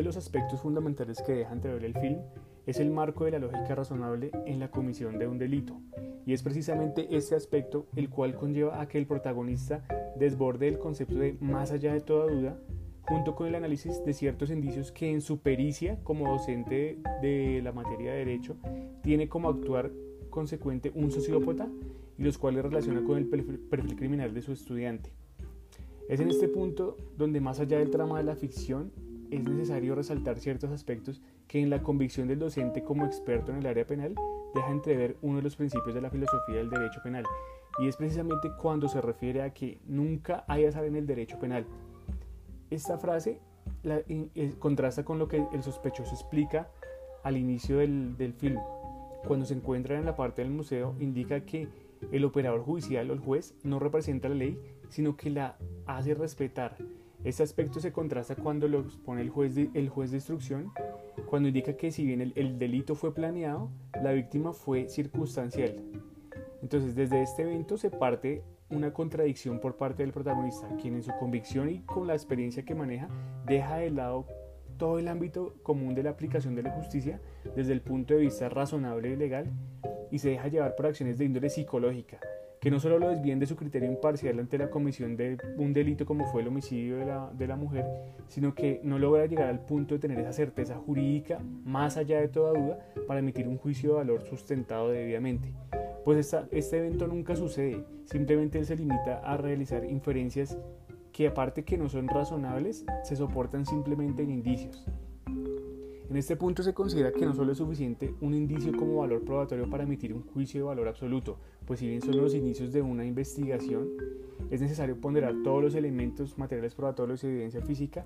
los aspectos fundamentales que deja entrever el film es el marco de la lógica razonable en la comisión de un delito, y es precisamente este aspecto el cual conlleva a que el protagonista desborde el concepto de más allá de toda duda, junto con el análisis de ciertos indicios que en su pericia como docente de la materia de derecho tiene como actuar consecuente un sociópata y los cuales relaciona con el perfil criminal de su estudiante. Es en este punto donde más allá del trama de la ficción es necesario resaltar ciertos aspectos que en la convicción del docente como experto en el área penal deja entrever uno de los principios de la filosofía del derecho penal, y es precisamente cuando se refiere a que nunca hay azar en el derecho penal. Esta frase la, eh, contrasta con lo que el sospechoso explica al inicio del, del film. Cuando se encuentra en la parte del museo, indica que el operador judicial o el juez no representa la ley, sino que la hace respetar este aspecto se contrasta cuando lo expone el juez de, instrucción, cuando indica que si bien el, el delito fue planeado, la víctima fue circunstancial. Entonces, desde este evento se parte una contradicción por parte del protagonista, quien en su convicción y con la experiencia que maneja, deja de lado todo el ámbito común de la aplicación de la justicia desde el punto de vista razonable y legal y se deja llevar por acciones de índole psicológica, que no solo lo desvíen de su criterio imparcial ante la comisión de un delito como fue el homicidio de la, de la, mujer, sino que no logra llegar al punto de tener esa certeza jurídica más allá de toda duda para emitir un juicio de valor sustentado debidamente. Pues esta, este evento nunca sucede, simplemente él se limita a realizar inferencias que aparte que no son razonables, se soportan simplemente en indicios. En este punto se considera que no solo es suficiente un indicio como valor probatorio para emitir un juicio de valor absoluto, pues si bien son los inicios de una investigación, es necesario ponderar todos los elementos materiales probatorios y evidencia física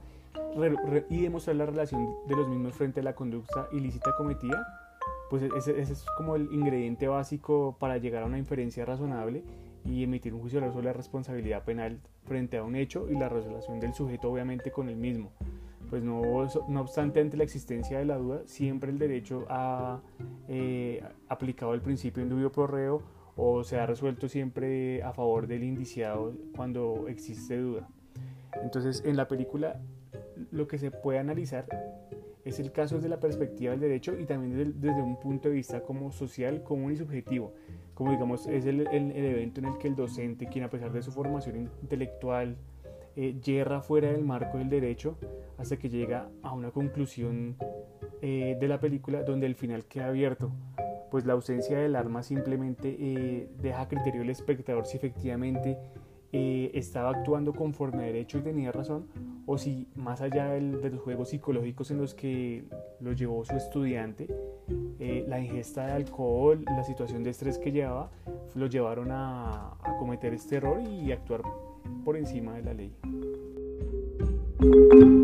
y demostrar la relación de los mismos frente a la conducta ilícita cometida, pues ese, ese, es como el ingrediente básico para llegar a una inferencia razonable y emitir un juicio de valor sobre la responsabilidad penal frente a un hecho y la resolución del sujeto obviamente con el mismo pues no, no obstante ante la existencia de la duda, siempre el derecho ha eh, aplicado el principio indubio pro reo o se ha resuelto siempre a favor del indiciado cuando existe duda. Entonces, en la película lo que se puede analizar es el caso desde la perspectiva del derecho y también desde, un punto de vista como social, común y subjetivo. Como digamos, es el, el, el evento en el que el docente, quien a pesar de su formación intelectual, eh, yerra fuera del marco del derecho hasta que llega a una conclusión eh, de la película donde el final queda abierto, pues la ausencia del arma simplemente eh, deja a criterio del espectador si efectivamente estaba actuando conforme a derecho y tenía razón, o si más allá de los juegos psicológicos en los que lo llevó su estudiante, la ingesta de alcohol, la situación de estrés que llevaba, lo llevaron a cometer este error y actuar por encima de la ley. Thank you.